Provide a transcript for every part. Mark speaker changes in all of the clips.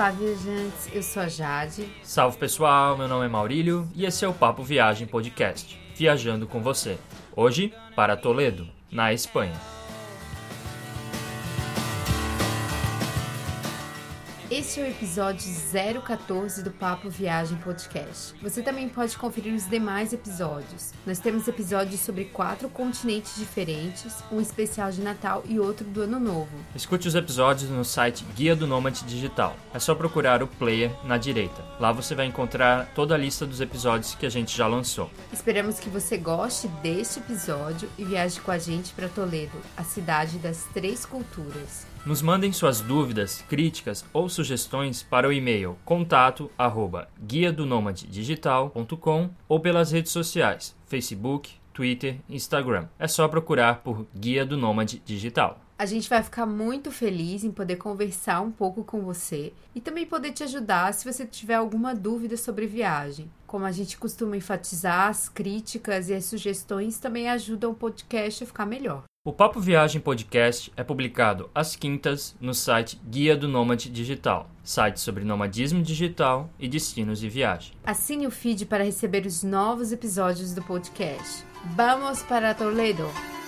Speaker 1: Olá, viajantes. Eu sou a Jade.
Speaker 2: Salve pessoal, meu nome é Maurílio e esse é o Papo Viagem Podcast, viajando com você. Hoje para Toledo, na Espanha.
Speaker 1: Este é o episódio 014 do Papo Viagem Podcast. Você também pode conferir os demais episódios. Nós temos episódios sobre quatro continentes diferentes, um especial de Natal e outro do Ano Novo.
Speaker 2: Escute os episódios no site Guia do Nômade Digital. É só procurar o player na direita. Lá você vai encontrar toda a lista dos episódios que a gente já lançou.
Speaker 1: Esperamos que você goste deste episódio e viaje com a gente para Toledo, a cidade das três culturas.
Speaker 2: Nos mandem suas dúvidas, críticas ou sugestões para o e-mail contato arroba guia do digital.com ou pelas redes sociais Facebook, Twitter, Instagram. É só procurar por Guia do Nômade Digital.
Speaker 1: A gente vai ficar muito feliz em poder conversar um pouco com você e também poder te ajudar se você tiver alguma dúvida sobre viagem. Como a gente costuma enfatizar, as críticas e as sugestões também ajudam o podcast a ficar melhor.
Speaker 2: O Papo Viagem Podcast é publicado às quintas no site Guia do Nômade Digital, site sobre nomadismo digital e destinos de viagem.
Speaker 1: Assine o feed para receber os novos episódios do podcast. Vamos para Toledo!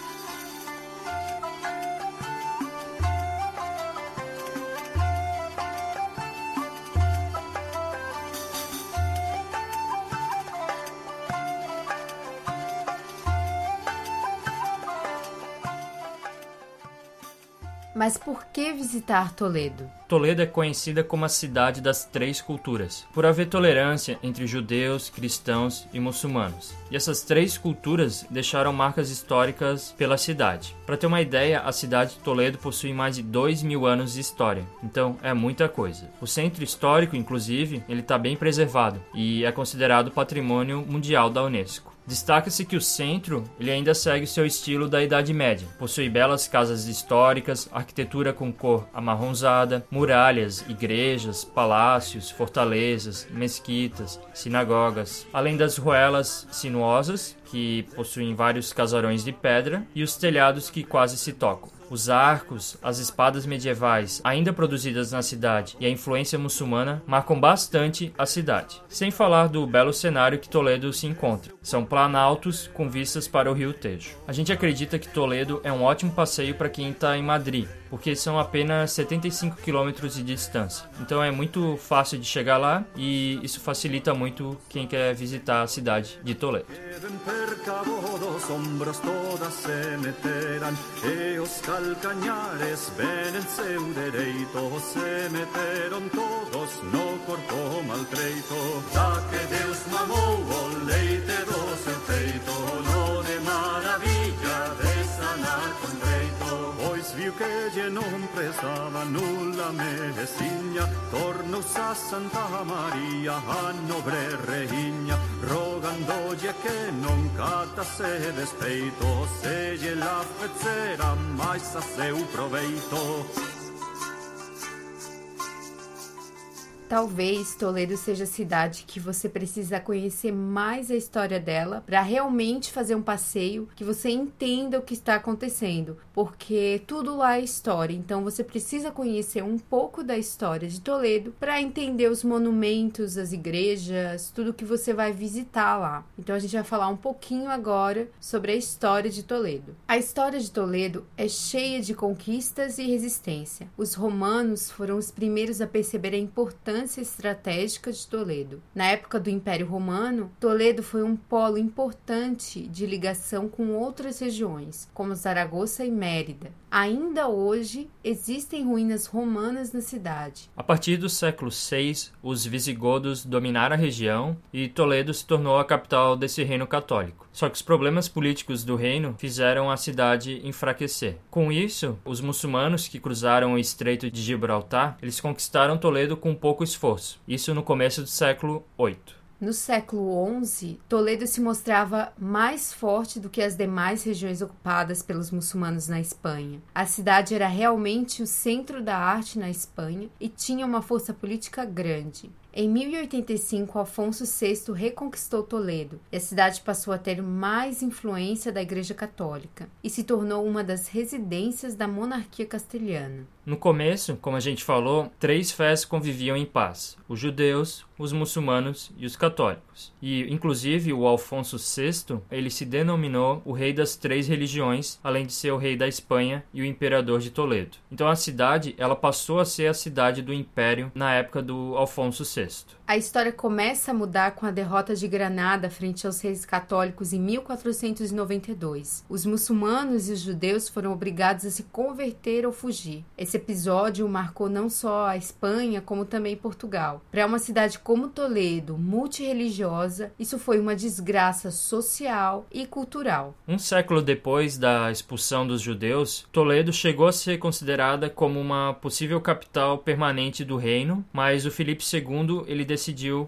Speaker 1: Mas por que visitar Toledo?
Speaker 2: Toledo é conhecida como a cidade das três culturas, por haver tolerância entre judeus, cristãos e muçulmanos. E essas três culturas deixaram marcas históricas pela cidade. Para ter uma ideia, a cidade de Toledo possui mais de dois mil anos de história, então é muita coisa. O centro histórico, inclusive, ele está bem preservado e é considerado patrimônio mundial da Unesco. Destaca-se que o centro ele ainda segue seu estilo da Idade Média. Possui belas casas históricas, arquitetura com cor amarronzada, muralhas, igrejas, palácios, fortalezas, mesquitas, sinagogas, além das ruelas sinuosas, que possuem vários casarões de pedra, e os telhados que quase se tocam. Os arcos, as espadas medievais ainda produzidas na cidade e a influência muçulmana marcam bastante a cidade. Sem falar do belo cenário que Toledo se encontra. São planaltos com vistas para o rio Tejo. A gente acredita que Toledo é um ótimo passeio para quem está em Madrid, porque são apenas 75 quilômetros de distância. Então é muito fácil de chegar lá e isso facilita muito quem quer visitar a cidade de Toledo. que Deus mamou o leite do seu peito que che je non pesava nulla medicina tornus a Santa Maria, a nobre regna, rogandoie che non catasse despeito, se la fecera mai sa seu proveito.
Speaker 1: Talvez Toledo seja a cidade que você precisa conhecer mais a história dela para realmente fazer um passeio que você entenda o que está acontecendo, porque tudo lá é história. Então você precisa conhecer um pouco da história de Toledo para entender os monumentos, as igrejas, tudo que você vai visitar lá. Então a gente vai falar um pouquinho agora sobre a história de Toledo. A história de Toledo é cheia de conquistas e resistência. Os romanos foram os primeiros a perceber a importância importância estratégica de Toledo. Na época do Império Romano, Toledo foi um polo importante de ligação com outras regiões, como Zaragoza e Mérida. Ainda hoje existem ruínas romanas na cidade.
Speaker 2: A partir do século VI, os visigodos dominaram a região e Toledo se tornou a capital desse reino católico. Só que os problemas políticos do reino fizeram a cidade enfraquecer. Com isso, os muçulmanos que cruzaram o Estreito de Gibraltar, eles conquistaram Toledo com pouco esforço. Isso no começo do século VIII.
Speaker 1: No século XI, Toledo se mostrava mais forte do que as demais regiões ocupadas pelos muçulmanos na Espanha. A cidade era realmente o centro da arte na Espanha e tinha uma força política grande. Em 1085, Afonso VI reconquistou Toledo e a cidade passou a ter mais influência da Igreja Católica e se tornou uma das residências da monarquia castelhana.
Speaker 2: No começo, como a gente falou, três fés conviviam em paz: os judeus, os muçulmanos e os católicos. E, inclusive, o Alfonso VI, ele se denominou o rei das três religiões, além de ser o rei da Espanha e o imperador de Toledo. Então a cidade, ela passou a ser a cidade do império na época do Alfonso VI.
Speaker 1: A história começa a mudar com a derrota de Granada frente aos reis católicos em 1492. Os muçulmanos e os judeus foram obrigados a se converter ou fugir. Esse episódio marcou não só a Espanha, como também Portugal. Para uma cidade como Toledo, multirreligiosa, isso foi uma desgraça social e cultural.
Speaker 2: Um século depois da expulsão dos judeus, Toledo chegou a ser considerada como uma possível capital permanente do reino, mas o Filipe II ele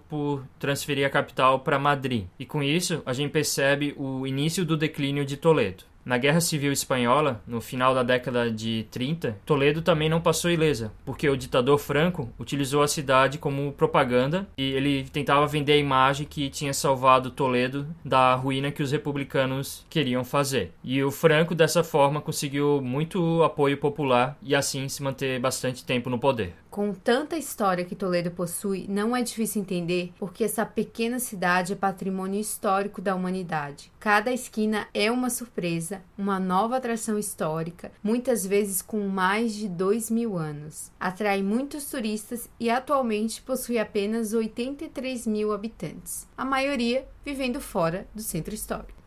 Speaker 2: por transferir a capital para Madrid. E com isso, a gente percebe o início do declínio de Toledo. Na Guerra Civil Espanhola, no final da década de 30, Toledo também não passou ilesa, porque o ditador Franco utilizou a cidade como propaganda e ele tentava vender a imagem que tinha salvado Toledo da ruína que os republicanos queriam fazer. E o Franco, dessa forma, conseguiu muito apoio popular e assim se manter bastante tempo no poder.
Speaker 1: Com tanta história que Toledo possui, não é difícil entender porque essa pequena cidade é patrimônio histórico da humanidade. Cada esquina é uma surpresa, uma nova atração histórica, muitas vezes com mais de dois mil anos. Atrai muitos turistas e atualmente possui apenas 83 mil habitantes, a maioria vivendo fora do centro histórico.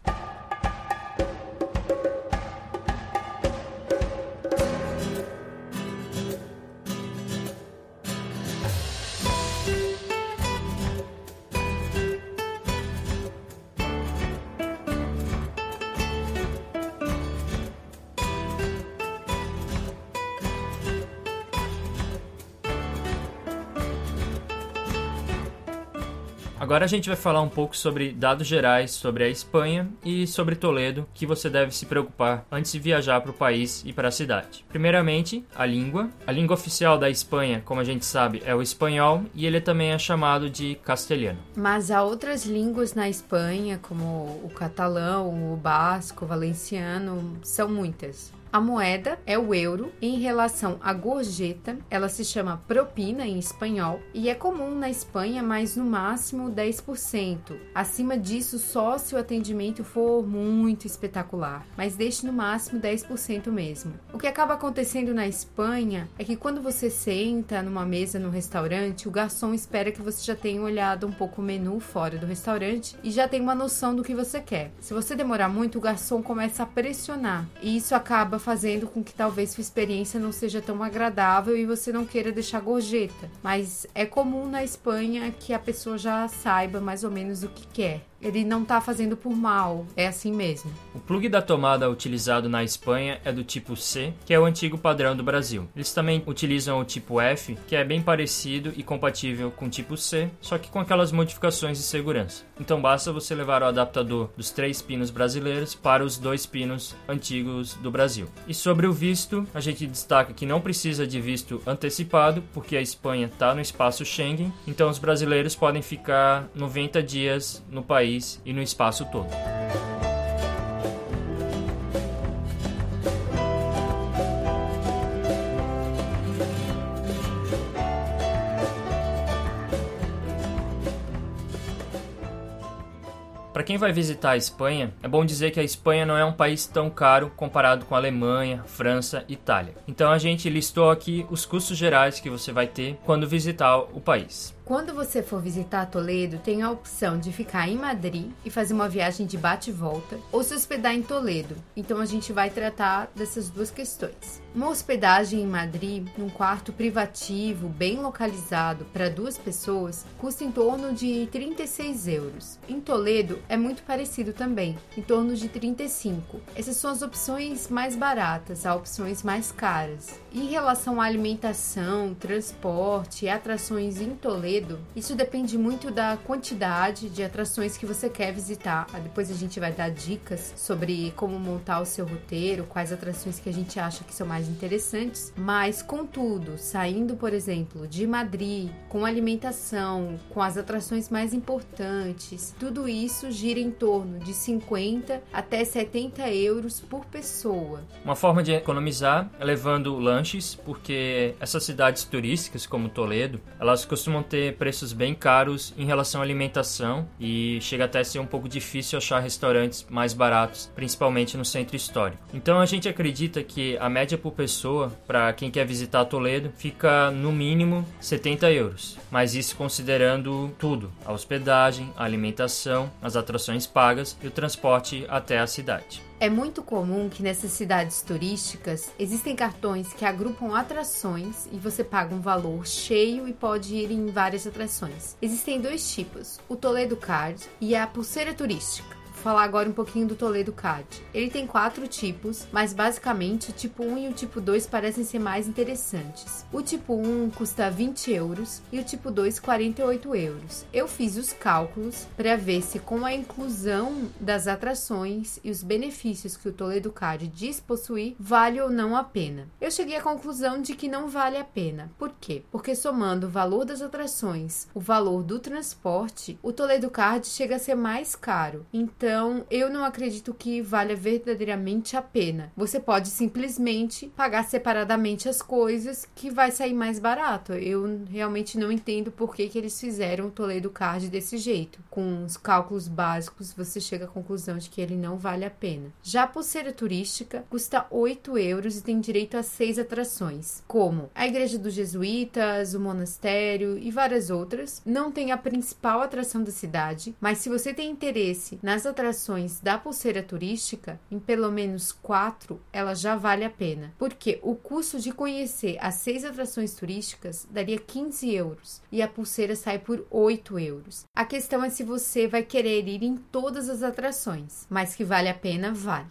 Speaker 2: Agora a gente vai falar um pouco sobre dados gerais sobre a Espanha e sobre Toledo que você deve se preocupar antes de viajar para o país e para a cidade. Primeiramente, a língua. A língua oficial da Espanha, como a gente sabe, é o espanhol e ele também é chamado de castelhano.
Speaker 1: Mas há outras línguas na Espanha, como o catalão, o basco, o valenciano, são muitas. A moeda é o euro. Em relação à gorjeta, ela se chama propina em espanhol e é comum na Espanha, mas no máximo 10%. Acima disso, só se o atendimento for muito espetacular, mas deixe no máximo 10% mesmo. O que acaba acontecendo na Espanha é que quando você senta numa mesa no restaurante, o garçom espera que você já tenha olhado um pouco o menu fora do restaurante e já tenha uma noção do que você quer. Se você demorar muito, o garçom começa a pressionar e isso acaba fazendo com que talvez sua experiência não seja tão agradável e você não queira deixar gorjeta. Mas é comum na Espanha que a pessoa já saiba mais ou menos o que quer. Ele não está fazendo por mal, é assim mesmo.
Speaker 2: O plug da tomada utilizado na Espanha é do tipo C, que é o antigo padrão do Brasil. Eles também utilizam o tipo F, que é bem parecido e compatível com o tipo C, só que com aquelas modificações de segurança. Então basta você levar o adaptador dos três pinos brasileiros para os dois pinos antigos do Brasil. E sobre o visto, a gente destaca que não precisa de visto antecipado, porque a Espanha está no espaço Schengen, então os brasileiros podem ficar 90 dias no país país e no espaço todo. Para quem vai visitar a Espanha, é bom dizer que a Espanha não é um país tão caro comparado com a Alemanha, França e Itália. Então a gente listou aqui os custos gerais que você vai ter quando visitar o país.
Speaker 1: Quando você for visitar Toledo, tem a opção de ficar em Madrid e fazer uma viagem de bate e volta, ou se hospedar em Toledo. Então a gente vai tratar dessas duas questões. Uma hospedagem em Madrid, num quarto privativo bem localizado para duas pessoas, custa em torno de 36 euros. Em Toledo é muito parecido também, em torno de 35. Essas são as opções mais baratas, há opções mais caras. Em relação à alimentação, transporte e atrações em Toledo, Toledo, isso depende muito da quantidade de atrações que você quer visitar. Depois a gente vai dar dicas sobre como montar o seu roteiro, quais atrações que a gente acha que são mais interessantes. Mas, contudo, saindo, por exemplo, de Madrid, com alimentação, com as atrações mais importantes, tudo isso gira em torno de 50 até 70 euros por pessoa.
Speaker 2: Uma forma de economizar é levando lanches, porque essas cidades turísticas como Toledo, elas costumam ter preços bem caros em relação à alimentação e chega até a ser um pouco difícil achar restaurantes mais baratos, principalmente no centro histórico. Então a gente acredita que a média por pessoa para quem quer visitar Toledo fica no mínimo 70 euros, mas isso considerando tudo: a hospedagem, a alimentação, as atrações pagas e o transporte até a cidade.
Speaker 1: É muito comum que nessas cidades turísticas existem cartões que agrupam atrações e você paga um valor cheio e pode ir em várias atrações. Existem dois tipos: o Toledo Card e a pulseira turística falar agora um pouquinho do Toledo Card. Ele tem quatro tipos, mas basicamente o tipo 1 e o tipo 2 parecem ser mais interessantes. O tipo 1 custa 20 euros e o tipo 2 48 euros. Eu fiz os cálculos para ver se com a inclusão das atrações e os benefícios que o Toledo Card diz possuir, vale ou não a pena. Eu cheguei à conclusão de que não vale a pena. Por quê? Porque somando o valor das atrações, o valor do transporte, o Toledo Card chega a ser mais caro. Então então, eu não acredito que valha verdadeiramente a pena. Você pode simplesmente pagar separadamente as coisas que vai sair mais barato. Eu realmente não entendo por que, que eles fizeram o Toledo Card desse jeito. Com os cálculos básicos, você chega à conclusão de que ele não vale a pena. Já a pulseira turística custa 8 euros e tem direito a seis atrações, como a Igreja dos Jesuítas, o monastério e várias outras. Não tem a principal atração da cidade, mas se você tem interesse nas atrações da pulseira turística, em pelo menos quatro, ela já vale a pena. Porque o custo de conhecer as seis atrações turísticas daria 15 euros e a pulseira sai por 8 euros. A questão é se você vai querer ir em todas as atrações, mas que vale a pena, vale.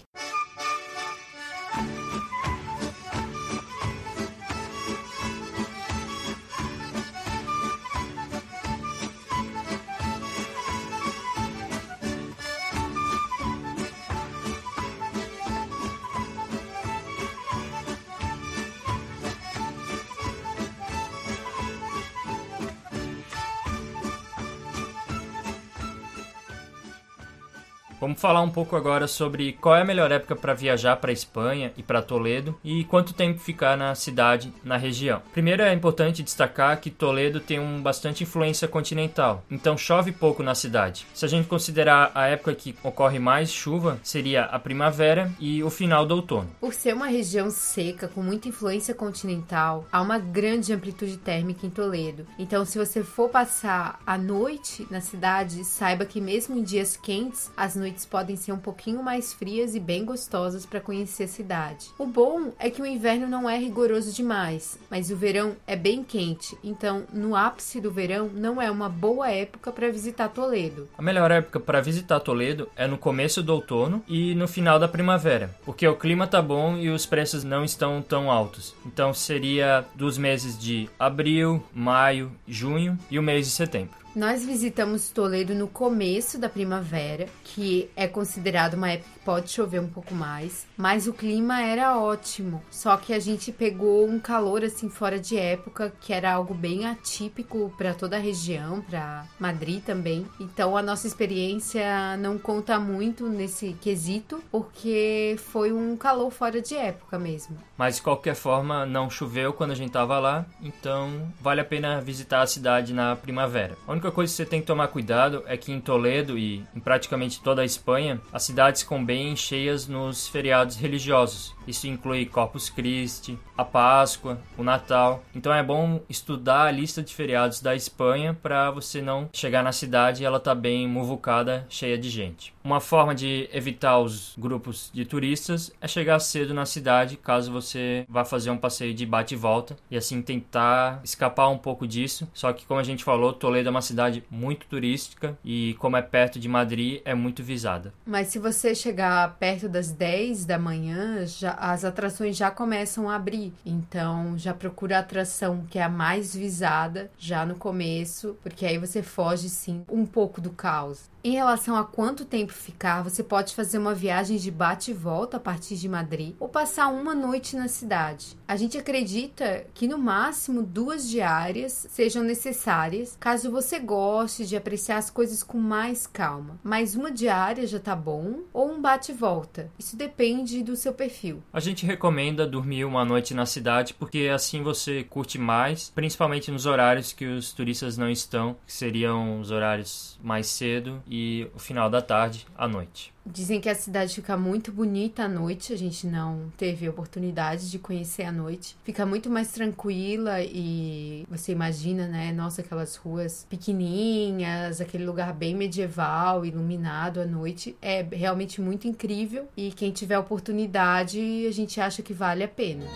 Speaker 2: Vamos falar um pouco agora sobre qual é a melhor época para viajar para Espanha e para Toledo e quanto tempo ficar na cidade, na região. Primeiro é importante destacar que Toledo tem um bastante influência continental, então chove pouco na cidade. Se a gente considerar a época que ocorre mais chuva, seria a primavera e o final do outono.
Speaker 1: Por ser uma região seca com muita influência continental, há uma grande amplitude térmica em Toledo. Então, se você for passar a noite na cidade, saiba que mesmo em dias quentes, as noites noites podem ser um pouquinho mais frias e bem gostosas para conhecer a cidade. O bom é que o inverno não é rigoroso demais, mas o verão é bem quente, então no ápice do verão não é uma boa época para visitar Toledo.
Speaker 2: A melhor época para visitar Toledo é no começo do outono e no final da primavera, porque o clima tá bom e os preços não estão tão altos. Então seria dos meses de abril, maio, junho e o mês de setembro.
Speaker 1: Nós visitamos Toledo no começo da primavera, que é considerado uma época pode chover um pouco mais, mas o clima era ótimo. Só que a gente pegou um calor assim fora de época, que era algo bem atípico para toda a região, para Madrid também. Então a nossa experiência não conta muito nesse quesito, porque foi um calor fora de época mesmo.
Speaker 2: Mas de qualquer forma, não choveu quando a gente estava lá, então vale a pena visitar a cidade na primavera. A única coisa que você tem que tomar cuidado é que em Toledo e em praticamente toda a Espanha, as cidades ficam bem cheias nos feriados religiosos. Isso inclui Corpus Christi, a Páscoa, o Natal. Então é bom estudar a lista de feriados da Espanha para você não chegar na cidade e ela tá bem muvucada, cheia de gente. Uma forma de evitar os grupos de turistas é chegar cedo na cidade, caso você vá fazer um passeio de bate e volta e assim tentar escapar um pouco disso. Só que como a gente falou, Toledo é uma cidade muito turística e como é perto de Madrid, é muito visada.
Speaker 1: Mas se você chegar perto das 10 da manhã, já as atrações já começam a abrir. Então, já procura a atração que é a mais visada já no começo, porque aí você foge sim um pouco do caos. Em relação a quanto tempo ficar, você pode fazer uma viagem de bate e volta a partir de Madrid ou passar uma noite na cidade. A gente acredita que no máximo duas diárias sejam necessárias, caso você goste de apreciar as coisas com mais calma. Mas uma diária já tá bom ou um bate e volta. Isso depende do seu perfil.
Speaker 2: A gente recomenda dormir uma noite na cidade porque assim você curte mais, principalmente nos horários que os turistas não estão, que seriam os horários mais cedo e o final da tarde à noite.
Speaker 1: Dizem que a cidade fica muito bonita à noite, a gente não teve oportunidade de conhecer à noite. Fica muito mais tranquila e você imagina, né? Nossa, aquelas ruas pequenininhas, aquele lugar bem medieval, iluminado à noite. É realmente muito incrível e quem tiver oportunidade, a gente acha que vale a pena.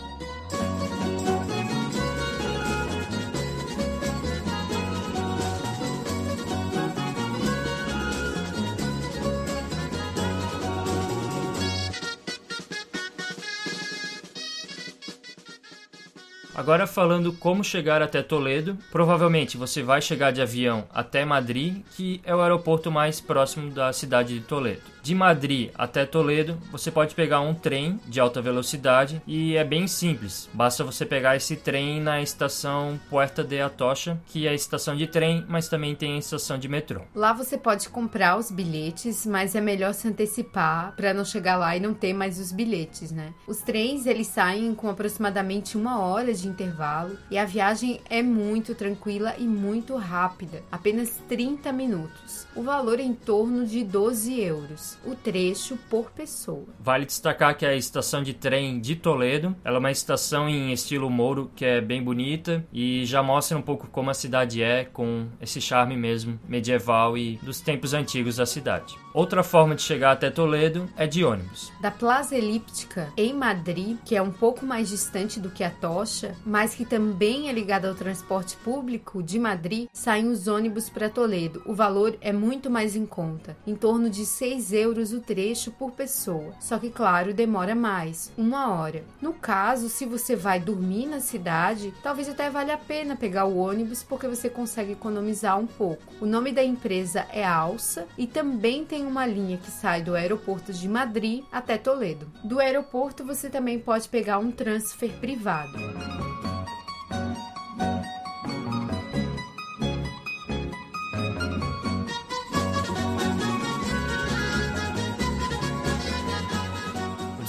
Speaker 2: Agora falando como chegar até Toledo, provavelmente você vai chegar de avião até Madrid, que é o aeroporto mais próximo da cidade de Toledo. De Madrid até Toledo, você pode pegar um trem de alta velocidade e é bem simples. Basta você pegar esse trem na estação Puerta de Atocha, que é a estação de trem, mas também tem a estação de metrô.
Speaker 1: Lá você pode comprar os bilhetes, mas é melhor se antecipar para não chegar lá e não ter mais os bilhetes, né? Os trens eles saem com aproximadamente uma hora de intervalo e a viagem é muito tranquila e muito rápida, apenas 30 minutos. O valor é em torno de 12 euros o trecho por pessoa.
Speaker 2: Vale destacar que a estação de trem de Toledo, ela é uma estação em estilo Mouro que é bem bonita e já mostra um pouco como a cidade é com esse charme mesmo medieval e dos tempos antigos da cidade. Outra forma de chegar até Toledo é de ônibus.
Speaker 1: Da Plaza Elíptica em Madrid, que é um pouco mais distante do que a Tocha, mas que também é ligada ao transporte público de Madrid, saem os ônibus para Toledo. O valor é muito mais em conta, em torno de 6 euros o trecho por pessoa. Só que, claro, demora mais, uma hora. No caso, se você vai dormir na cidade, talvez até valha a pena pegar o ônibus porque você consegue economizar um pouco. O nome da empresa é Alça e também tem tem uma linha que sai do aeroporto de Madrid até Toledo. Do aeroporto você também pode pegar um transfer privado.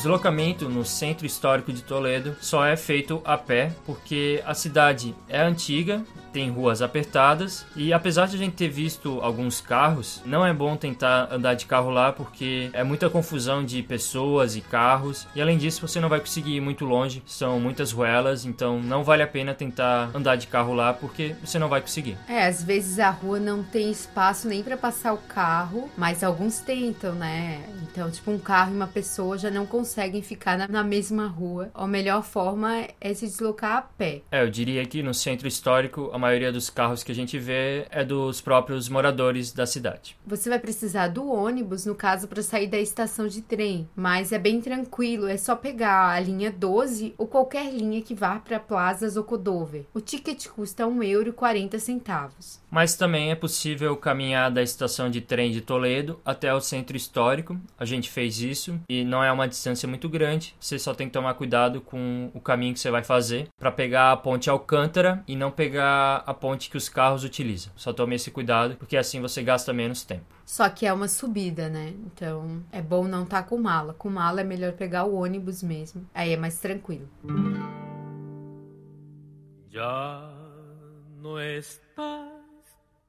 Speaker 2: Deslocamento no centro histórico de Toledo só é feito a pé porque a cidade é antiga tem ruas apertadas e apesar de a gente ter visto alguns carros, não é bom tentar andar de carro lá porque é muita confusão de pessoas e carros e além disso você não vai conseguir ir muito longe, são muitas ruelas, então não vale a pena tentar andar de carro lá porque você não vai conseguir.
Speaker 1: É, às vezes a rua não tem espaço nem para passar o carro, mas alguns tentam, né? Então, tipo, um carro e uma pessoa já não conseguem ficar na, na mesma rua. A melhor forma é se deslocar a pé.
Speaker 2: É, eu diria que no centro histórico a maioria dos carros que a gente vê é dos próprios moradores da cidade.
Speaker 1: Você vai precisar do ônibus, no caso, para sair da estação de trem, mas é bem tranquilo, é só pegar a linha 12 ou qualquer linha que vá para Plaza Zocodover. O ticket custa 1,40 euro.
Speaker 2: Mas também é possível caminhar da estação de trem de Toledo até o centro histórico. A gente fez isso e não é uma distância muito grande. Você só tem que tomar cuidado com o caminho que você vai fazer para pegar a ponte Alcântara e não pegar a, ponte que os carros utilizam. Só tome esse cuidado, porque assim você gasta menos tempo.
Speaker 1: Só que é uma subida, né? Então é bom não estar tá com mala. Com mala é melhor pegar o ônibus mesmo. Aí é mais tranquilo. Já não estás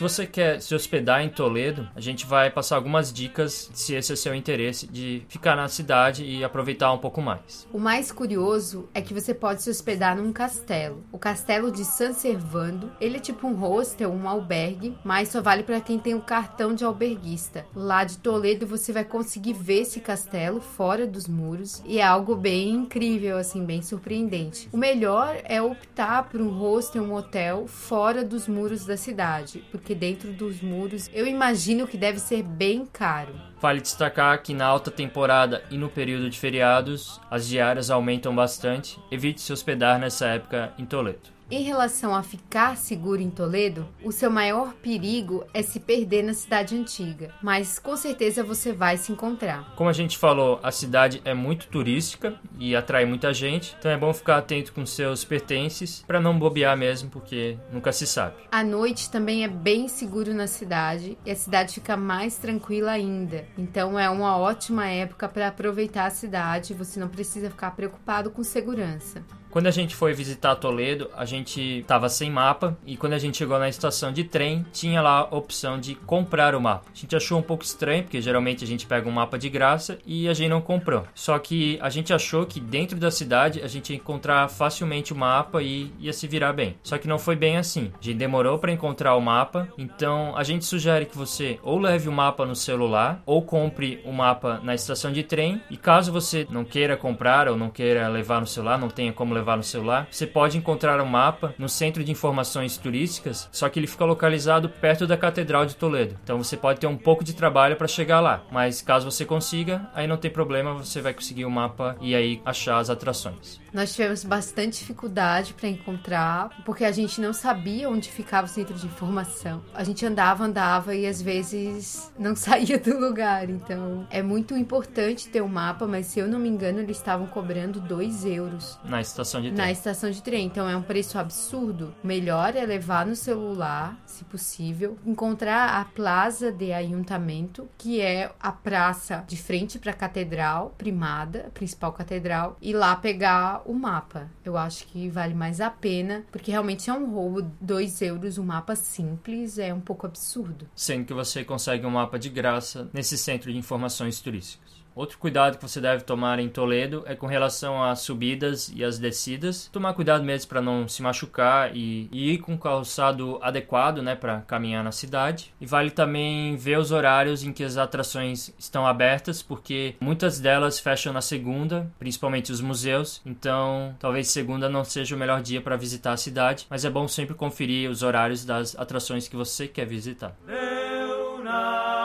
Speaker 2: Se você quer se hospedar em Toledo, a gente vai passar algumas dicas se esse é seu interesse de ficar na cidade e aproveitar um pouco mais.
Speaker 1: O mais curioso é que você pode se hospedar num castelo. O castelo de San Servando, ele é tipo um hostel, um albergue, mas só vale para quem tem o cartão de alberguista. Lá de Toledo você vai conseguir ver esse castelo fora dos muros e é algo bem incrível, assim, bem surpreendente. O melhor é optar por um hostel, um hotel fora dos muros da cidade, porque dentro dos muros eu imagino que deve ser bem caro.
Speaker 2: Vale destacar que na alta temporada e no período de feriados, as diárias aumentam bastante. Evite se hospedar nessa época em Toledo.
Speaker 1: Em relação a ficar seguro em Toledo, o seu maior perigo é se perder na cidade antiga, mas com certeza você vai se encontrar.
Speaker 2: Como a gente falou, a cidade é muito turística e atrai muita gente, então é bom ficar atento com seus pertences para não bobear mesmo, porque nunca se sabe.
Speaker 1: À noite também é bem seguro na cidade e a cidade fica mais tranquila ainda. Então é uma ótima época para aproveitar a cidade, você não precisa ficar preocupado com segurança.
Speaker 2: Quando a gente foi visitar Toledo, a gente estava sem mapa e quando a gente chegou na estação de trem, tinha lá a opção de comprar o mapa. A gente achou um pouco estranho, porque geralmente a gente pega um mapa de graça e a gente não comprou. Só que a gente achou que dentro da cidade a gente ia encontrar facilmente o mapa e ia se virar bem. Só que não foi bem assim. A gente demorou para encontrar o mapa, então a gente sugere que você ou leve o mapa no celular ou compre o mapa na estação de trem. E caso você não queira comprar ou não queira levar no celular, não tenha como levar no celular, você pode encontrar um mapa no Centro de Informações Turísticas, só que ele fica localizado perto da Catedral de Toledo. Então você pode ter um pouco de trabalho para chegar lá, mas caso você consiga, aí não tem problema, você vai conseguir o mapa e aí achar as atrações.
Speaker 1: Nós tivemos bastante dificuldade para encontrar, porque a gente não sabia onde ficava o centro de informação. A gente andava, andava e às vezes não saía do lugar. Então é muito importante ter um mapa, mas se eu não me engano, eles estavam cobrando 2 euros.
Speaker 2: Na estação de trem.
Speaker 1: Na estação de trem. Então é um preço absurdo. Melhor é levar no celular, se possível, encontrar a Plaza de Ayuntamento, que é a praça de frente para a catedral primada, a principal catedral, e lá pegar o mapa. Eu acho que vale mais a pena, porque realmente é um roubo. 2 euros um mapa simples é um pouco absurdo.
Speaker 2: Sendo que você consegue um mapa de graça nesse centro de informações turísticas. Outro cuidado que você deve tomar em Toledo é com relação às subidas e às descidas. Tomar cuidado mesmo para não se machucar e, e, ir com calçado adequado, né, para caminhar na cidade. E vale também ver os horários em que as atrações estão abertas, porque muitas delas fecham na segunda, principalmente os museus. Então, talvez segunda não seja o melhor dia para visitar a cidade, mas é bom sempre conferir os horários das atrações que você quer visitar.
Speaker 1: Vamos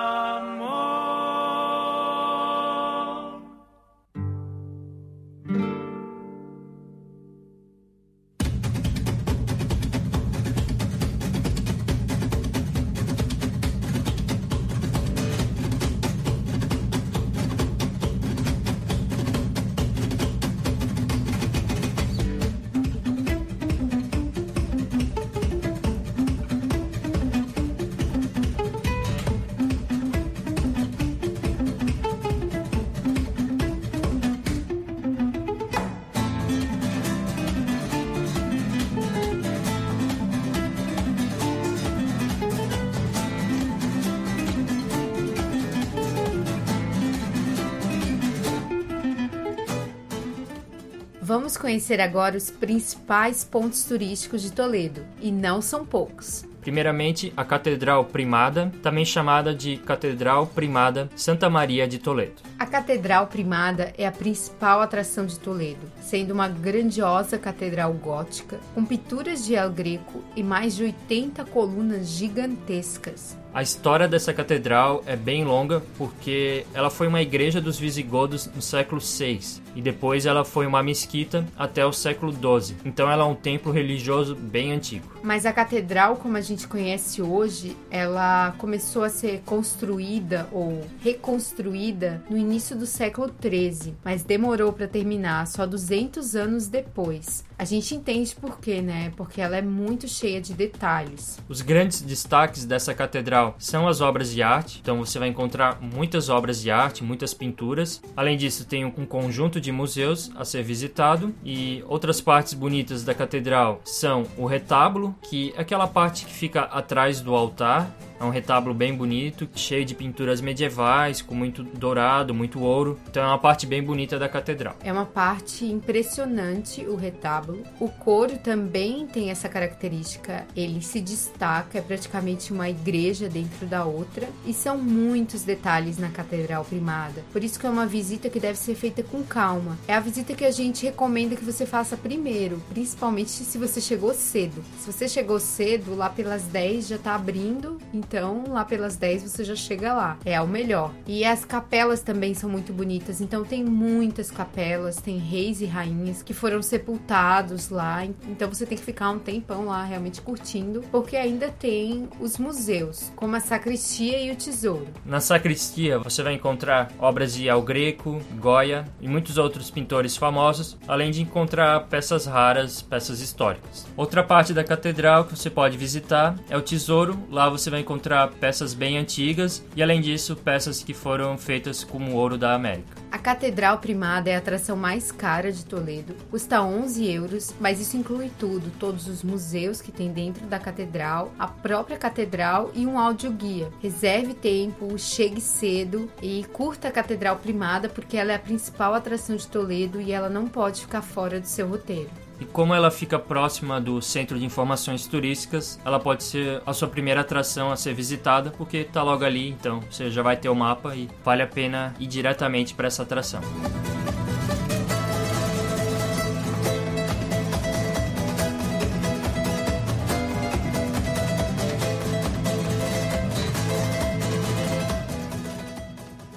Speaker 1: conhecer agora os principais pontos turísticos de Toledo, e não são poucos.
Speaker 2: Primeiramente, a Catedral Primada, também chamada de Catedral Primada Santa Maria de Toledo.
Speaker 1: A Catedral Primada é a principal atração de Toledo, sendo uma grandiosa catedral gótica com pinturas de El Greco e mais de 80 colunas gigantescas.
Speaker 2: A história dessa catedral é bem longa porque ela foi uma igreja dos visigodos no século VI e depois ela foi uma mesquita até o século XII. Então ela é um templo religioso bem antigo.
Speaker 1: Mas a catedral, como a gente conhece hoje, ela começou a ser construída ou reconstruída no início do século XIII, mas demorou para terminar só 200 anos depois A gente entende por quê, né? Porque ela é muito cheia de detalhes.
Speaker 2: Os grandes destaques dessa catedral são as obras de arte, então você vai encontrar muitas obras de arte, muitas pinturas. Além disso, tem um conjunto de museus a ser visitado e outras partes bonitas da catedral são o retábulo, que é aquela parte que fica atrás do altar, é um retábulo bem bonito, cheio de pinturas medievais, com muito dourado, muito ouro. Então é uma parte bem bonita da catedral.
Speaker 1: É uma parte impressionante o retábulo. O coro também tem essa característica, ele se destaca, é praticamente uma igreja dentro da outra. E são muitos detalhes na catedral primada. Por isso que é uma visita que deve ser feita com calma. É a visita que a gente recomenda que você faça primeiro, principalmente se você chegou cedo. Se você chegou cedo, lá pelas 10 já tá abrindo, então, lá pelas 10 você já chega lá. É o melhor. E as capelas também são muito bonitas. Então, tem muitas capelas, tem reis e rainhas que foram sepultados lá. Então, você tem que ficar um tempão lá realmente curtindo, porque ainda tem os museus, como a sacristia e o tesouro.
Speaker 2: Na sacristia, você vai encontrar obras de El Greco, Goya e muitos outros pintores famosos, além de encontrar peças raras, peças históricas. Outra parte da catedral que você pode visitar é o tesouro. Lá você vai encontrar encontrar peças bem antigas e, além disso, peças que foram feitas com o ouro da América.
Speaker 1: A Catedral Primada é a atração mais cara de Toledo, custa 11 euros, mas isso inclui tudo, todos os museus que tem dentro da catedral, a própria catedral e um audioguia. Reserve tempo, chegue cedo e curta a Catedral Primada porque ela é a principal atração de Toledo e ela não pode ficar fora do seu roteiro.
Speaker 2: E como ela fica próxima do centro de informações turísticas, ela pode ser a sua primeira atração a ser visitada, porque está logo ali, então você já vai ter o mapa e vale a pena ir diretamente para essa atração.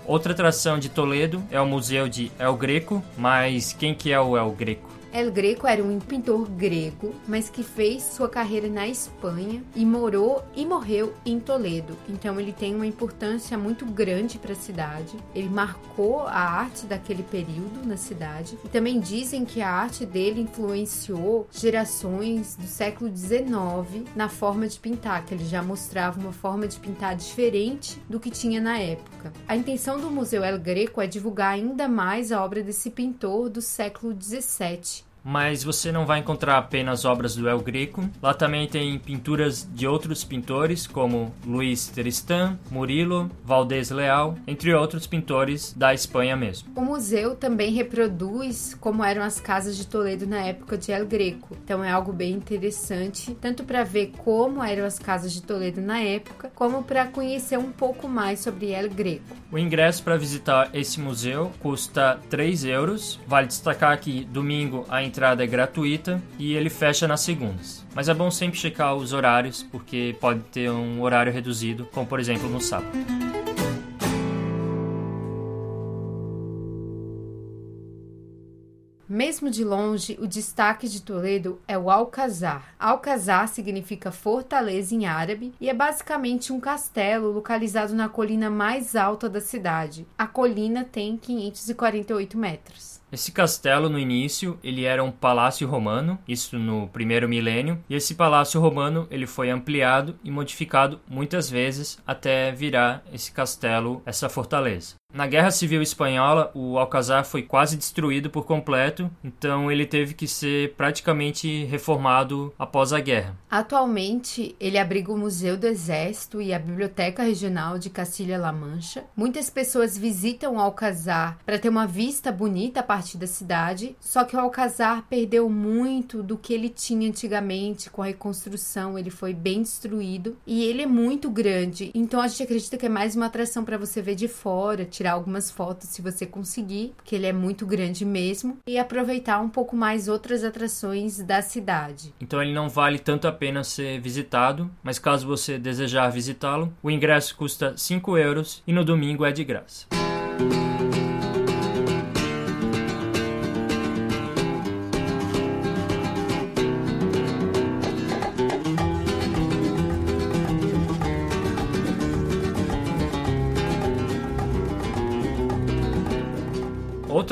Speaker 2: Outra atração de Toledo é o Museu de El Greco, mas quem que é o El Greco?
Speaker 1: El Greco era um pintor grego, mas que fez sua carreira na Espanha e morou e morreu em Toledo. Então ele tem uma importância muito grande para a cidade. Ele marcou a arte daquele período na cidade. E também dizem que a arte dele influenciou gerações do século XIX na forma de pintar, que ele já mostrava uma forma de pintar diferente do que tinha na época. A intenção do Museu El Greco é divulgar ainda mais a obra desse pintor do século XVII
Speaker 2: mas você não vai encontrar apenas obras do El Greco. Lá também tem pinturas de outros pintores, como Luís Tristan, Murilo, Valdés Leal, entre outros pintores da Espanha mesmo.
Speaker 1: O museu também reproduz como eram as casas de Toledo na época de El Greco. Então é algo bem interessante, tanto para ver como eram as casas de Toledo na época, como para conhecer um pouco mais sobre El Greco.
Speaker 2: O ingresso para visitar esse museu custa 3 euros. Vale destacar que domingo a entrada é gratuita e ele fecha nas segundas. Mas é bom sempre checar os horários, porque pode ter um horário reduzido, como por exemplo no sábado.
Speaker 1: Mesmo de longe, o destaque de Toledo é o Alcazar. Alcazar significa fortaleza em árabe e é basicamente um castelo localizado na colina mais alta da cidade. A colina tem 548 metros.
Speaker 2: Esse castelo no início, ele era um palácio romano, isso no primeiro milênio, e esse palácio romano, ele foi ampliado e modificado muitas vezes até virar esse castelo, essa fortaleza. Na Guerra Civil Espanhola, o Alcazar foi quase destruído por completo, então ele teve que ser praticamente reformado após a guerra.
Speaker 1: Atualmente, ele abriga o Museu do Exército e a Biblioteca Regional de Castilha-La Mancha. Muitas pessoas visitam o Alcazar para ter uma vista bonita a partir da cidade, só que o Alcazar perdeu muito do que ele tinha antigamente com a reconstrução, ele foi bem destruído e ele é muito grande, então a gente acredita que é mais uma atração para você ver de fora tirar algumas fotos se você conseguir, porque ele é muito grande mesmo, e aproveitar um pouco mais outras atrações da cidade.
Speaker 2: Então ele não vale tanto a pena ser visitado, mas caso você desejar visitá-lo, o ingresso custa 5 euros e no domingo é de graça.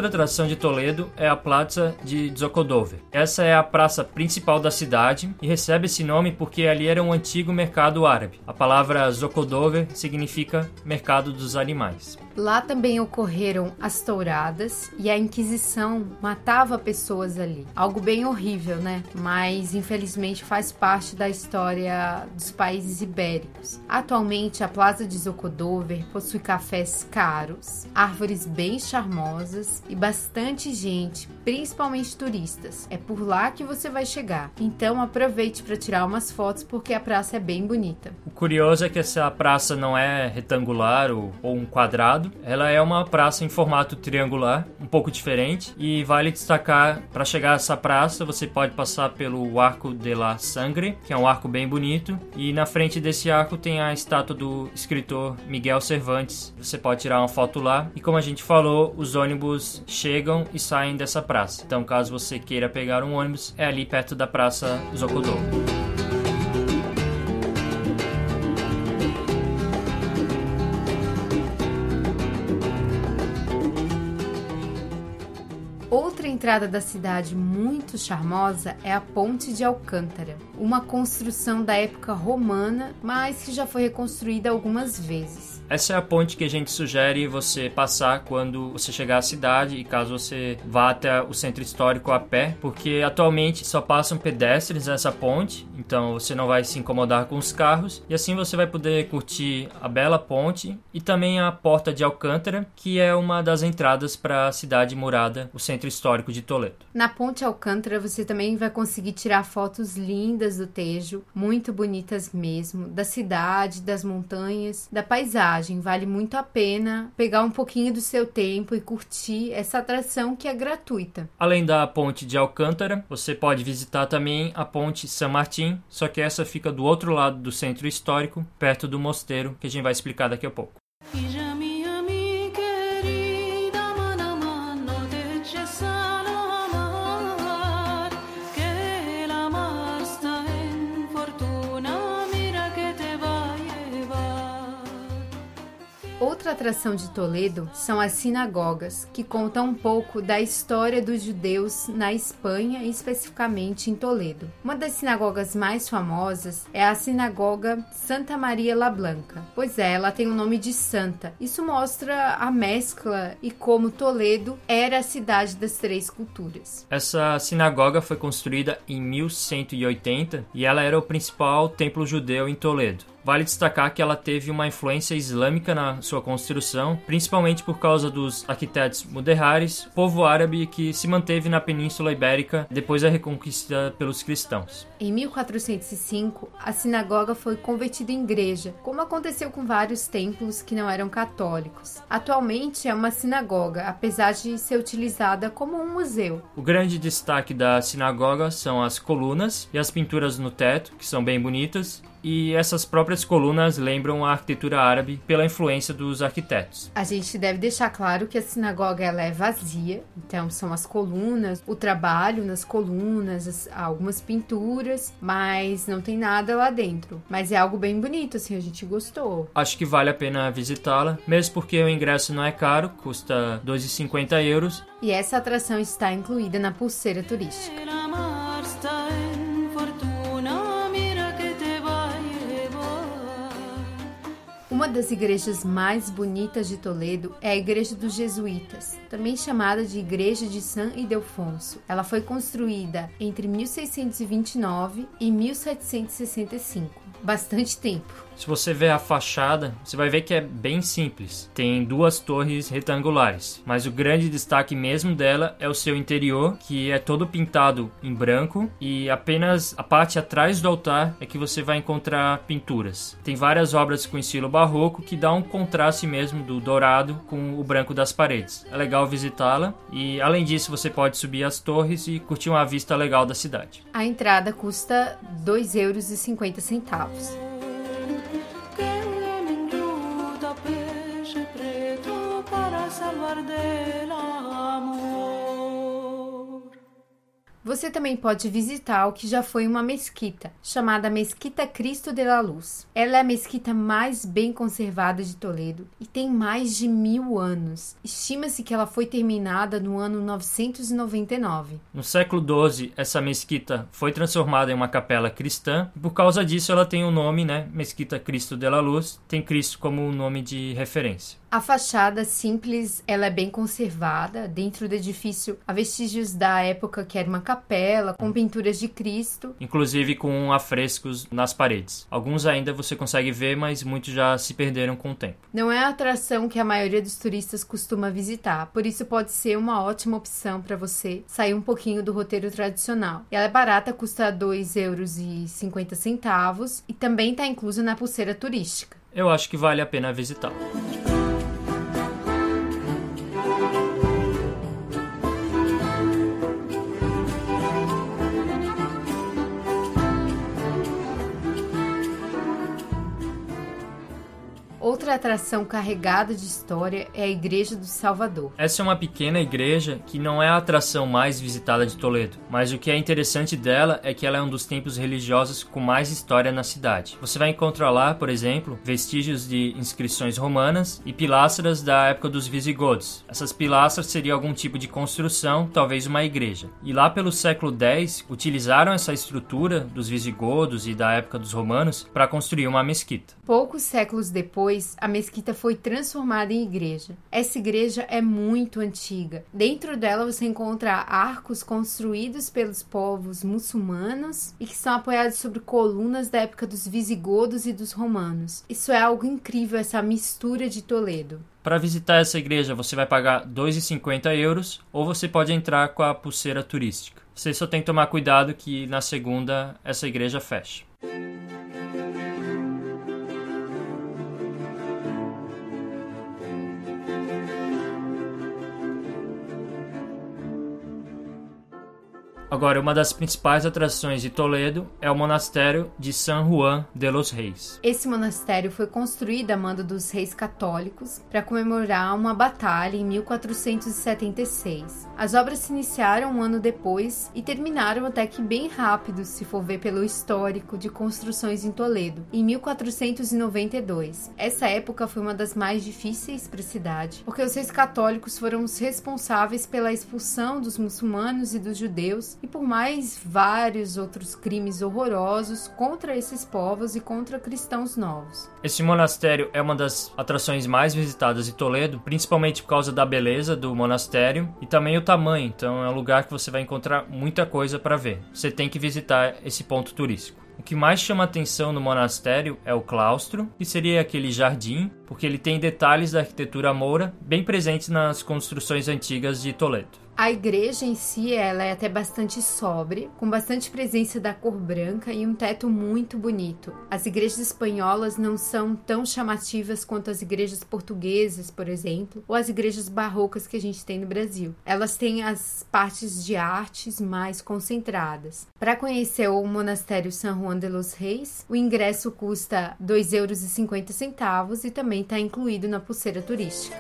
Speaker 2: Atração de Toledo é a Plaza de Zocodover. Essa é a praça principal da cidade e recebe esse nome porque ali era um antigo mercado árabe. A palavra Zocodover significa mercado dos animais.
Speaker 1: Lá também ocorreram as touradas e a Inquisição matava pessoas ali. Algo bem horrível, né? Mas infelizmente faz parte da história dos países ibéricos. Atualmente, a Plaza de Zocodover possui cafés caros, árvores bem charmosas e bastante gente, principalmente turistas. É por lá que você vai chegar. Então aproveite para tirar umas fotos porque a praça é bem bonita.
Speaker 2: O curioso é que essa praça não é retangular ou, ou um quadrado ela é uma praça em formato triangular, um pouco diferente, e vale destacar para chegar a essa praça você pode passar pelo Arco de la Sangre, que é um arco bem bonito, e na frente desse arco tem a estátua do escritor Miguel Cervantes. Você pode tirar uma foto lá, e como a gente falou, os ônibus chegam e saem dessa praça. Então, caso você queira pegar um ônibus, é ali perto da Praça Zocodô.
Speaker 1: Entrada da cidade muito charmosa é a Ponte de Alcântara, uma construção da época romana, mas que já foi reconstruída algumas vezes.
Speaker 2: Essa é a ponte que a gente sugere você passar quando você chegar à cidade e caso você vá até o centro histórico a pé, porque atualmente só passam pedestres nessa ponte, então você não vai se incomodar com os carros e assim você vai poder curtir a bela ponte e também a Porta de Alcântara, que é uma das entradas para a cidade murada, o centro histórico de Toledo.
Speaker 1: Na Ponte Alcântara você também vai conseguir tirar fotos lindas do Tejo, muito bonitas mesmo, da cidade, das montanhas, da paisagem. Vale muito a pena pegar um pouquinho do seu tempo e curtir essa atração que é gratuita.
Speaker 2: Além da Ponte de Alcântara, você pode visitar também a Ponte San Martín, só que essa fica do outro lado do centro histórico, perto do mosteiro, que a gente vai explicar daqui a pouco.
Speaker 1: Outra atração de Toledo são as sinagogas, que contam um pouco da história dos judeus na Espanha especificamente em Toledo. Uma das sinagogas mais famosas é a sinagoga Santa Maria la Blanca, pois é, ela tem o nome de santa. Isso mostra a mescla e como Toledo era a cidade das três culturas.
Speaker 2: Essa sinagoga foi construída em 1180 e ela era o principal templo judeu em Toledo. Vale destacar que ela teve uma influência islâmica na sua construção, principalmente por causa dos arquitetos Mudehares, povo árabe que se manteve na Península Ibérica depois da reconquista pelos cristãos.
Speaker 1: Em 1405, a sinagoga foi convertida em igreja, como aconteceu com vários templos que não eram católicos. Atualmente é uma sinagoga, apesar de ser utilizada como um museu.
Speaker 2: O grande destaque da sinagoga são as colunas e as pinturas no teto, que são bem bonitas, e essas próprias colunas lembram a arquitetura árabe pela influência dos arquitetos.
Speaker 1: A gente deve deixar claro que a sinagoga ela é vazia, então são as colunas, o trabalho nas colunas, as, algumas pinturas, mas não tem nada lá dentro. Mas é algo bem bonito, assim, a gente gostou.
Speaker 2: Acho que vale a pena visitá-la, mesmo porque o ingresso não é caro, custa 2,50 euros.
Speaker 1: E essa atração está incluída na pulseira turística. Uma das igrejas mais bonitas de Toledo é a Igreja dos Jesuítas, também chamada de Igreja de San Ildefonso. Ela foi construída entre 1629 e 1765, bastante tempo.
Speaker 2: Se você ver a fachada, você vai ver que é bem simples. Tem duas torres retangulares, mas o grande destaque mesmo dela é o seu interior, que é todo pintado em branco e apenas a parte atrás do altar é que você vai encontrar pinturas. Tem várias obras com estilo barroco que dá um contraste mesmo do dourado com o branco das paredes. É legal visitá-la e além disso você pode subir as torres e curtir uma vista legal da cidade.
Speaker 1: A entrada custa 2,50 euros. Você também pode visitar o que já foi uma mesquita, chamada Mesquita Cristo de la Luz. Ela é a mesquita mais bem conservada de Toledo e tem mais de mil anos. Estima-se que ela foi terminada no ano 999.
Speaker 2: No século XII, essa mesquita foi transformada em uma capela cristã e por causa disso ela tem o nome, né, Mesquita Cristo de la Luz, tem Cristo como o nome de referência.
Speaker 1: A fachada simples, ela é bem conservada. Dentro do edifício há vestígios da época que era uma capela, com pinturas de Cristo.
Speaker 2: Inclusive com afrescos nas paredes. Alguns ainda você consegue ver, mas muitos já se perderam com o tempo.
Speaker 1: Não é a atração que a maioria dos turistas costuma visitar, por isso pode ser uma ótima opção para você sair um pouquinho do roteiro tradicional. Ela é barata, custa 2,50 euros e também está inclusa na pulseira turística.
Speaker 2: Eu acho que vale a pena visitar.
Speaker 1: Outra atração carregada de história é a Igreja do Salvador.
Speaker 2: Essa é uma pequena igreja que não é a atração mais visitada de Toledo, mas o que é interessante dela é que ela é um dos templos religiosos com mais história na cidade. Você vai encontrar lá, por exemplo, vestígios de inscrições romanas e pilastras da época dos visigodos. Essas pilastras seriam algum tipo de construção, talvez uma igreja. E lá pelo século X, utilizaram essa estrutura dos visigodos e da época dos romanos para construir uma mesquita.
Speaker 1: Poucos séculos depois, depois, a mesquita foi transformada em igreja. Essa igreja é muito antiga. Dentro dela você encontra arcos construídos pelos povos muçulmanos e que são apoiados sobre colunas da época dos visigodos e dos romanos. Isso é algo incrível, essa mistura de Toledo.
Speaker 2: Para visitar essa igreja, você vai pagar 2,50 euros ou você pode entrar com a pulseira turística. Você só tem que tomar cuidado que na segunda essa igreja fecha. Agora, uma das principais atrações de Toledo é o monastério de San Juan de los Reis.
Speaker 1: Esse monastério foi construído a mando dos reis católicos para comemorar uma batalha em 1476. As obras se iniciaram um ano depois e terminaram até que bem rápido, se for ver pelo histórico de construções em Toledo, em 1492. Essa época foi uma das mais difíceis para a cidade, porque os reis católicos foram os responsáveis pela expulsão dos muçulmanos e dos judeus e por mais vários outros crimes horrorosos contra esses povos e contra cristãos novos.
Speaker 2: Esse monastério é uma das atrações mais visitadas de Toledo, principalmente por causa da beleza do monastério e também o tamanho, então é um lugar que você vai encontrar muita coisa para ver. Você tem que visitar esse ponto turístico. O que mais chama atenção no monastério é o claustro, que seria aquele jardim, porque ele tem detalhes da arquitetura moura bem presentes nas construções antigas de Toledo.
Speaker 1: A igreja em si, ela é até bastante sóbria, com bastante presença da cor branca e um teto muito bonito. As igrejas espanholas não são tão chamativas quanto as igrejas portuguesas, por exemplo, ou as igrejas barrocas que a gente tem no Brasil. Elas têm as partes de artes mais concentradas. Para conhecer o monastério San Juan de los Reis, o ingresso custa R$ 2,50 e também está incluído na pulseira turística.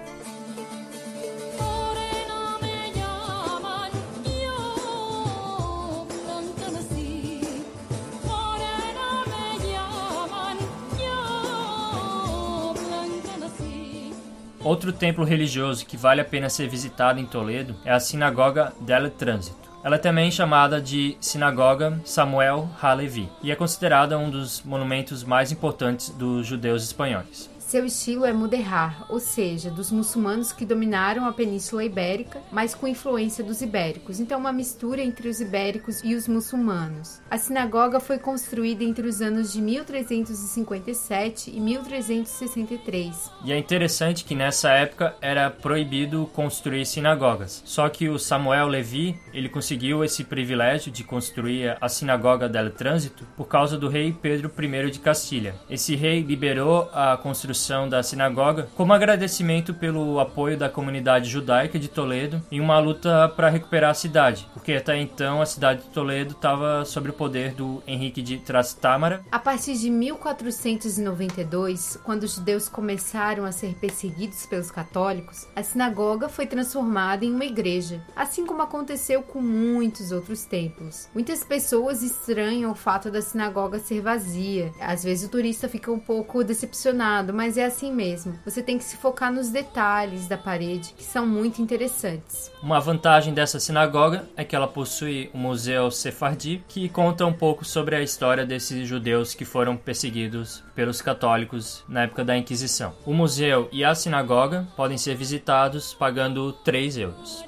Speaker 2: Outro templo religioso que vale a pena ser visitado em Toledo é a Sinagoga del Trânsito. Ela é também chamada de Sinagoga Samuel Halevi e é considerada um dos monumentos mais importantes dos judeus espanhóis.
Speaker 1: Seu estilo é muderrar, ou seja, dos muçulmanos que dominaram a Península Ibérica, mas com influência dos ibéricos, então uma mistura entre os ibéricos e os muçulmanos. A sinagoga foi construída entre os anos de 1357 e 1363.
Speaker 2: E é interessante que nessa época era proibido construir sinagogas. Só que o Samuel Levi, ele conseguiu esse privilégio de construir a sinagoga del Trânsito por causa do rei Pedro I de Castilha. Esse rei liberou a construção construção da sinagoga como agradecimento pelo apoio da comunidade judaica de Toledo em uma luta para recuperar a cidade, porque até então a cidade de Toledo estava sob o poder do Henrique de Trastámara.
Speaker 1: A partir de 1492, quando os judeus começaram a ser perseguidos pelos católicos, a sinagoga foi transformada em uma igreja, assim como aconteceu com muitos outros templos. Muitas pessoas estranham o fato da sinagoga ser vazia. Às vezes o turista fica um pouco decepcionado, mas é assim mesmo. Você tem que se focar nos detalhes da parede, que são muito interessantes.
Speaker 2: Uma vantagem dessa sinagoga é que ela possui um museu sefardi que conta um pouco sobre a história desses judeus que foram perseguidos pelos católicos na época da Inquisição. O museu e a sinagoga podem ser visitados pagando 3 euros.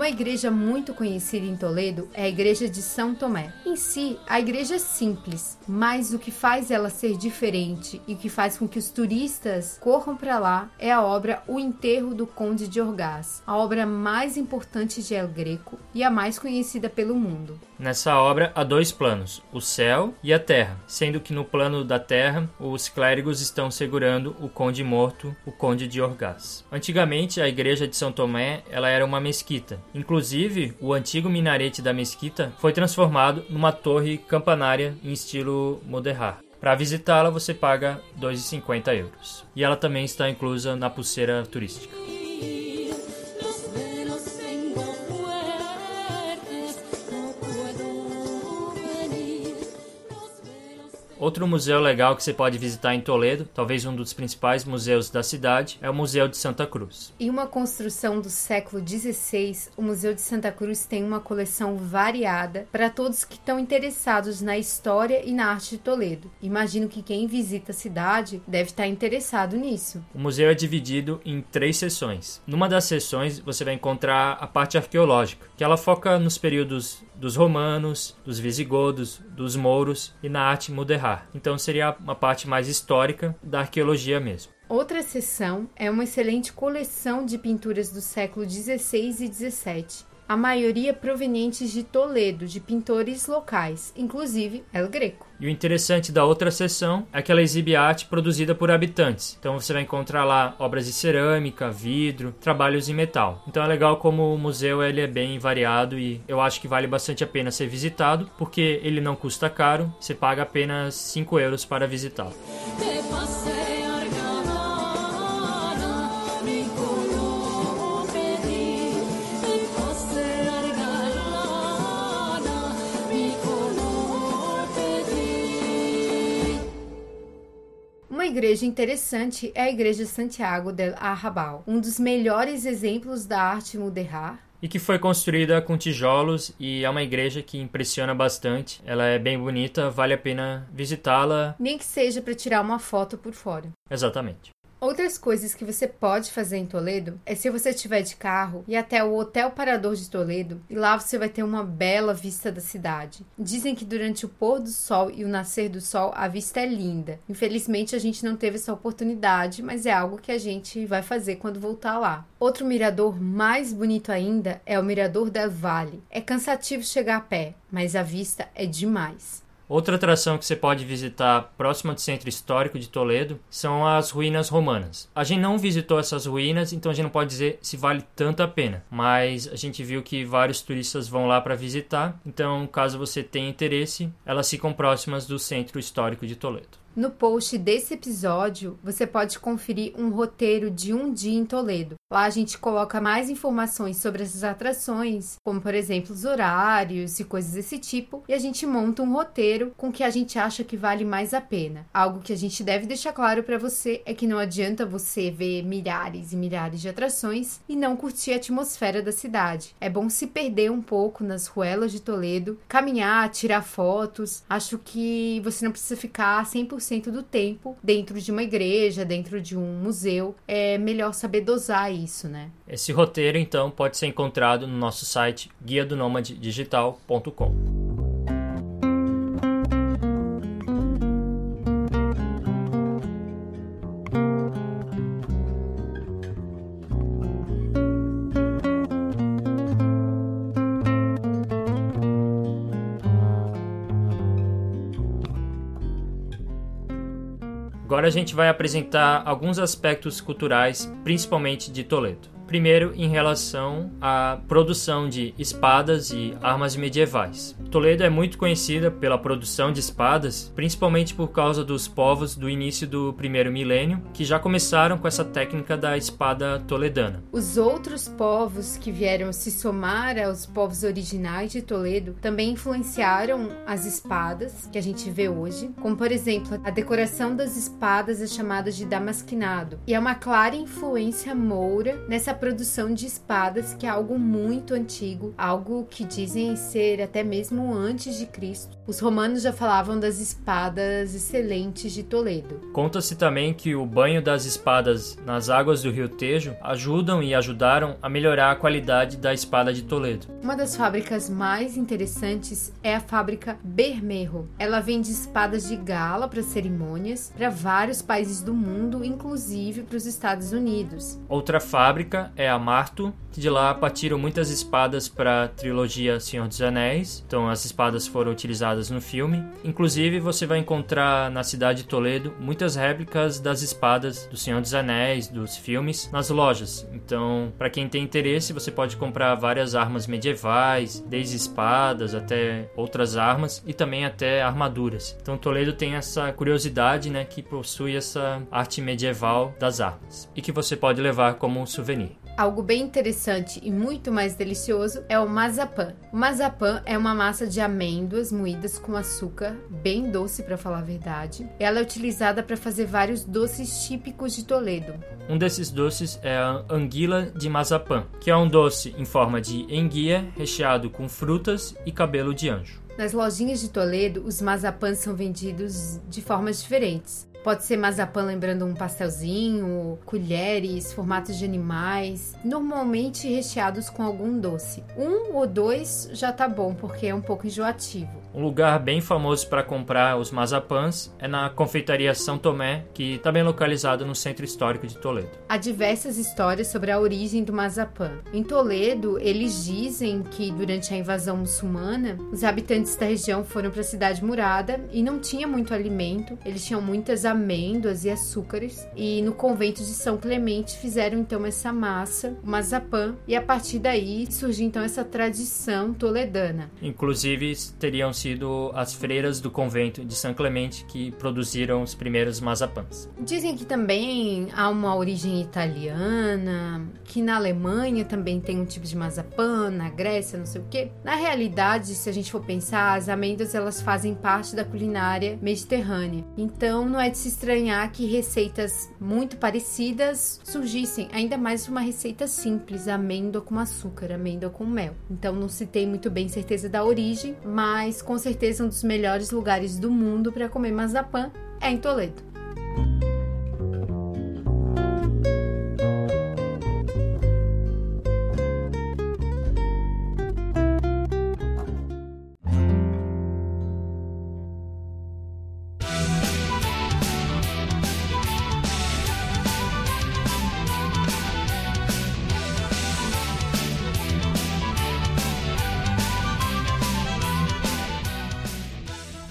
Speaker 1: Uma igreja muito conhecida em Toledo é a Igreja de São Tomé. Em si, a igreja é simples, mas o que faz ela ser diferente e o que faz com que os turistas corram para lá é a obra O Enterro do Conde de Orgaz, a obra mais importante de El Greco e a mais conhecida pelo mundo.
Speaker 2: Nessa obra há dois planos, o céu e a terra, sendo que no plano da terra os clérigos estão segurando o conde morto, o conde de Orgaz. Antigamente a igreja de São Tomé ela era uma mesquita Inclusive, o antigo minarete da mesquita foi transformado numa torre campanária em estilo moderar. Para visitá-la, você paga 2,50 euros. E ela também está inclusa na pulseira turística. Outro museu legal que você pode visitar em Toledo, talvez um dos principais museus da cidade, é o Museu de Santa Cruz.
Speaker 1: Em uma construção do século XVI, o Museu de Santa Cruz tem uma coleção variada para todos que estão interessados na história e na arte de Toledo. Imagino que quem visita a cidade deve estar interessado nisso.
Speaker 2: O museu é dividido em três seções. Numa das seções você vai encontrar a parte arqueológica, que ela foca nos períodos dos romanos, dos visigodos, dos mouros e na arte mudéjar. Então seria uma parte mais histórica da arqueologia mesmo.
Speaker 1: Outra seção é uma excelente coleção de pinturas do século 16 e 17, a maioria provenientes de Toledo, de pintores locais, inclusive El Greco.
Speaker 2: E o interessante da outra seção é que ela exibe arte produzida por habitantes. Então você vai encontrar lá obras de cerâmica, vidro, trabalhos em metal. Então é legal como o museu ele é bem variado e eu acho que vale bastante a pena ser visitado, porque ele não custa caro, você paga apenas 5 euros para visitá-lo.
Speaker 1: Igreja interessante é a Igreja Santiago del Arrabal, um dos melhores exemplos da arte mudéjar
Speaker 2: e que foi construída com tijolos e é uma igreja que impressiona bastante. Ela é bem bonita, vale a pena visitá-la.
Speaker 1: Nem que seja para tirar uma foto por fora.
Speaker 2: Exatamente.
Speaker 1: Outras coisas que você pode fazer em Toledo é se você estiver de carro e até o Hotel Parador de Toledo, e lá você vai ter uma bela vista da cidade. Dizem que durante o pôr do sol e o nascer do sol a vista é linda. Infelizmente a gente não teve essa oportunidade, mas é algo que a gente vai fazer quando voltar lá. Outro mirador mais bonito ainda é o Mirador del Valle. É cansativo chegar a pé, mas a vista é demais.
Speaker 2: Outra atração que você pode visitar próxima do centro histórico de Toledo são as ruínas romanas. A gente não visitou essas ruínas, então a gente não pode dizer se vale tanto a pena, mas a gente viu que vários turistas vão lá para visitar, então caso você tenha interesse, elas ficam próximas do centro histórico de Toledo.
Speaker 1: No post desse episódio, você pode conferir um roteiro de um dia em Toledo. Lá a gente coloca mais informações sobre essas atrações, como por exemplo os horários e coisas desse tipo, e a gente monta um roteiro com que a gente acha que vale mais a pena. Algo que a gente deve deixar claro para você é que não adianta você ver milhares e milhares de atrações e não curtir a atmosfera da cidade. É bom se perder um pouco nas ruelas de Toledo, caminhar, tirar fotos. Acho que você não precisa ficar 100% 100% do tempo dentro de uma igreja, dentro de um museu. É melhor saber dosar isso, né?
Speaker 2: Esse roteiro, então, pode ser encontrado no nosso site guia do digital.com. Agora a gente vai apresentar alguns aspectos culturais, principalmente de Toledo. Primeiro, em relação à produção de espadas e armas medievais. Toledo é muito conhecida pela produção de espadas, principalmente por causa dos povos do início do primeiro milênio, que já começaram com essa técnica da espada toledana.
Speaker 1: Os outros povos que vieram se somar aos povos originais de Toledo também influenciaram as espadas que a gente vê hoje, como por exemplo, a decoração das espadas é chamada de damasquinado, e é uma clara influência moura nessa produção de espadas, que é algo muito antigo, algo que dizem ser até mesmo antes de Cristo. Os romanos já falavam das espadas excelentes de Toledo.
Speaker 2: Conta-se também que o banho das espadas nas águas do rio Tejo ajudam e ajudaram a melhorar a qualidade da espada de Toledo.
Speaker 1: Uma das fábricas mais interessantes é a fábrica Bermejo. Ela vende espadas de gala para cerimônias para vários países do mundo, inclusive para os Estados Unidos.
Speaker 2: Outra fábrica é a Marto, que de lá partiram muitas espadas para a trilogia Senhor dos Anéis. Então as espadas foram utilizadas no filme. Inclusive você vai encontrar na cidade de Toledo muitas réplicas das espadas do Senhor dos Anéis, dos filmes, nas lojas. Então, para quem tem interesse, você pode comprar várias armas medievais, desde espadas até outras armas e também até armaduras. Então Toledo tem essa curiosidade, né, que possui essa arte medieval das armas e que você pode levar como souvenir.
Speaker 1: Algo bem interessante e muito mais delicioso é o mazapã. O mazapã é uma massa de amêndoas moídas com açúcar, bem doce para falar a verdade. Ela é utilizada para fazer vários doces típicos de Toledo.
Speaker 2: Um desses doces é a anguila de mazapã, que é um doce em forma de enguia recheado com frutas e cabelo de anjo.
Speaker 1: Nas lojinhas de Toledo, os mazapãs são vendidos de formas diferentes. Pode ser mazapã lembrando um pastelzinho, colheres, formatos de animais, normalmente recheados com algum doce. Um ou dois já tá bom, porque é um pouco enjoativo.
Speaker 2: Um lugar bem famoso para comprar os mazapãs é na confeitaria São Tomé, que está bem localizado no centro histórico de Toledo.
Speaker 1: Há diversas histórias sobre a origem do mazapã. Em Toledo, eles dizem que durante a invasão muçulmana, os habitantes da região foram para a cidade murada e não tinha muito alimento, eles tinham muitas amêndoas e açúcares, e no convento de São Clemente fizeram então essa massa, o mazapã, e a partir daí surgiu então essa tradição toledana.
Speaker 2: Inclusive, teriam sido as freiras do convento de São Clemente que produziram os primeiros mazapãs.
Speaker 1: Dizem que também há uma origem italiana, que na Alemanha também tem um tipo de mazapã, na Grécia, não sei o quê. Na realidade, se a gente for pensar, as amêndoas elas fazem parte da culinária mediterrânea. Então, não é de se estranhar que receitas muito parecidas surgissem, ainda mais uma receita simples, amêndoa com açúcar, amêndoa com mel. Então, não se tem muito bem certeza da origem, mas com certeza um dos melhores lugares do mundo para comer mazapã é em Toledo.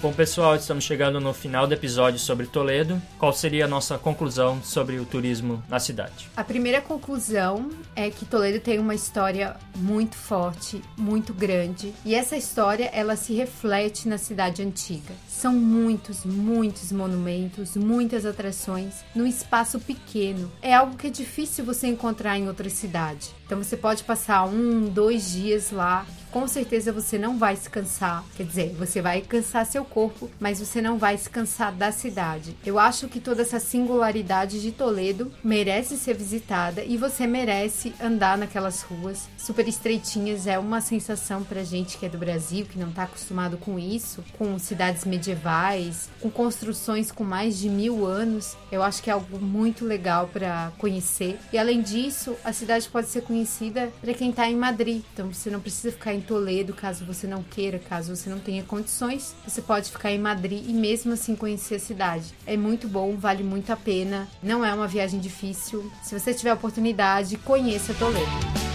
Speaker 2: Bom, pessoal, estamos chegando no final do episódio sobre Toledo. Qual seria a nossa conclusão sobre o turismo na cidade?
Speaker 1: A primeira conclusão é que Toledo tem uma história muito forte, muito grande, e essa história ela se reflete na cidade antiga. São muitos, muitos monumentos, muitas atrações num espaço pequeno. É algo que é difícil você encontrar em outra cidade. Então você pode passar um, dois dias lá com certeza você não vai se cansar. Quer dizer, você vai cansar seu corpo, mas você não vai se cansar da cidade. Eu acho que toda essa singularidade de Toledo merece ser visitada e você merece andar naquelas ruas super estreitinhas. É uma sensação pra gente que é do Brasil, que não tá acostumado com isso, com cidades medievais, com construções com mais de mil anos. Eu acho que é algo muito legal para conhecer. E além disso, a cidade pode ser conhecida para quem tá em Madrid. Então você não precisa ficar em Toledo, caso você não queira, caso você não tenha condições, você pode ficar em Madrid e mesmo assim conhecer a cidade. É muito bom, vale muito a pena. Não é uma viagem difícil. Se você tiver oportunidade, conheça Toledo.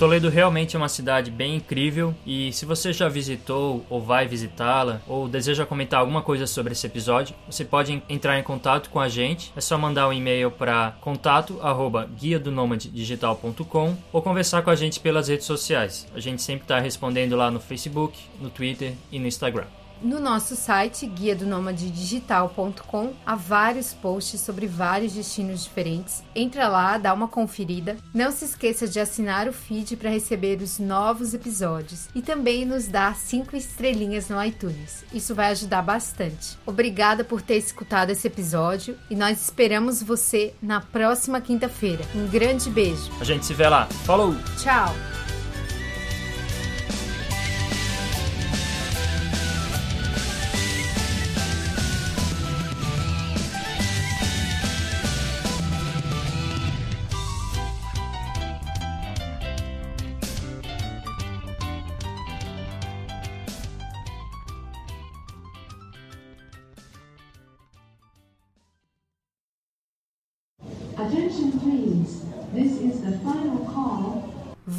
Speaker 2: Toledo realmente é uma cidade bem incrível e se você já visitou ou vai visitá-la ou deseja comentar alguma coisa sobre esse episódio, você pode entrar em contato com a gente. É só mandar um e-mail para contato@guia-do-nômade-digital.com ou conversar com a gente pelas redes sociais. A gente sempre está respondendo lá no Facebook, no Twitter e no Instagram.
Speaker 1: No nosso site, guia do digital.com, há vários posts sobre vários destinos diferentes. Entra lá, dá uma conferida. Não se esqueça de assinar o feed para receber os novos episódios e também nos dá cinco estrelinhas no iTunes. Isso vai ajudar bastante. Obrigada por ter escutado esse episódio e nós esperamos você na próxima quinta-feira. Um grande beijo.
Speaker 2: A gente se vê lá. Falou!
Speaker 1: Tchau!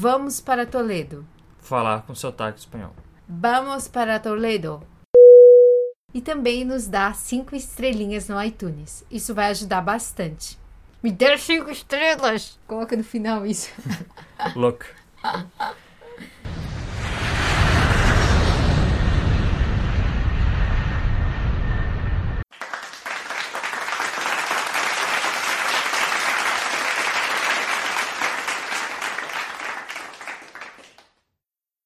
Speaker 1: Vamos para Toledo.
Speaker 2: Falar com sotaque espanhol.
Speaker 1: Vamos para Toledo. E também nos dá cinco estrelinhas no iTunes. Isso vai ajudar bastante. Me dê cinco estrelas! Coloca no final isso.
Speaker 2: Look.